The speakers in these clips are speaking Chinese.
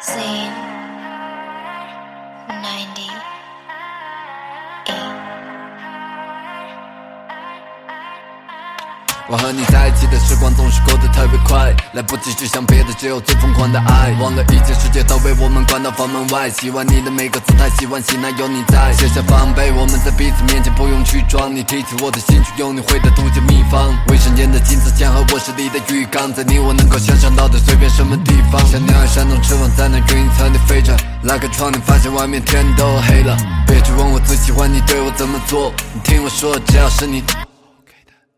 Scene 90. 我和你在一起的时光总是过得特别快，来不及去想别的，只有最疯狂的爱。忘了一切，世界都被我们关到房门外。喜欢你的每个姿态，喜欢醒来有你在。卸下防备，我们在彼此面前不用去装。你提起我的兴趣，有你会的独家秘方。卫生间的镜子前和卧室里的浴缸，在你我能够想象到的随便什么地方。像鸟儿扇动翅膀在那云层里飞着，拉开窗你发现外面天都黑了。别去问我最喜欢你对我怎么做，你听我说，只要是你。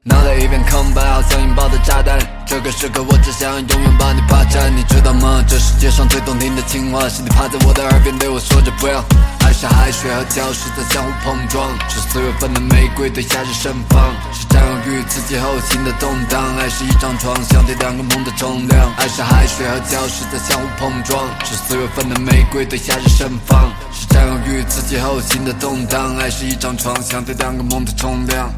脑袋一片空白，好像引爆的炸弹。这个时刻，我只想要永远把你霸占。你知道吗？这世界上最动听的情话，是你趴在我的耳边对我说着不要。爱是海水和礁石在相互碰撞，是四月份的玫瑰对夏日盛放，是占有欲刺激后心的动荡。爱是一张床，相对两个梦的重量。爱是海水和礁石在相互碰撞，是四月份的玫瑰对夏日盛放，是占有欲刺激后心的动荡。爱是一张床，相对两个梦的重量。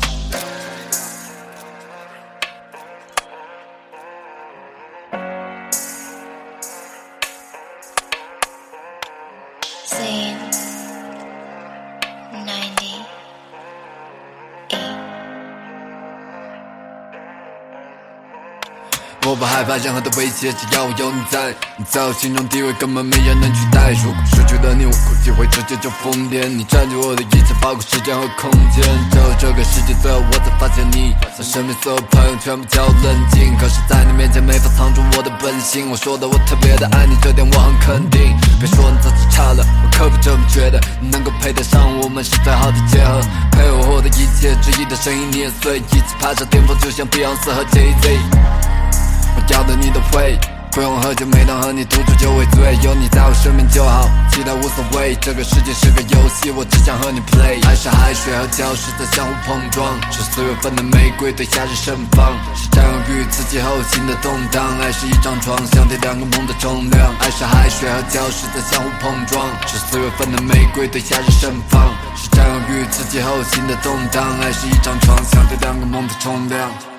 我不害怕任何的威胁，只要我有你在。你在我心中地位根本没人能取代。如果失去了你，我估计会直接就疯癫。你占据我的一切，包括时间和空间。只有这个世界，最后我才发现你。把身边所有朋友全部叫冷静，可是在你面前没法藏住我的本性。我说的，我特别的爱你，这点我很肯定。别说你自己差了，我可不这么觉得。你能够配得上我们是最好的结合，配合我的一切，质疑的声音你也碎。一起爬上巅峰，就像碧昂斯和 Jay Z。会，不用喝酒，每当和你独处就会醉。有你在我身边就好，其他无所谓。这个世界是个游戏，我只想和你 play。爱是海水和礁石在相互碰撞，是四月份的玫瑰对夏日盛放，是占有欲刺激后心的动荡。爱是一张床，相对两个梦的重量。爱是海水和礁石在相互碰撞，是四月份的玫瑰对夏日盛放，是占有欲刺激后心的动荡。爱是一张床，相对两个梦的重量。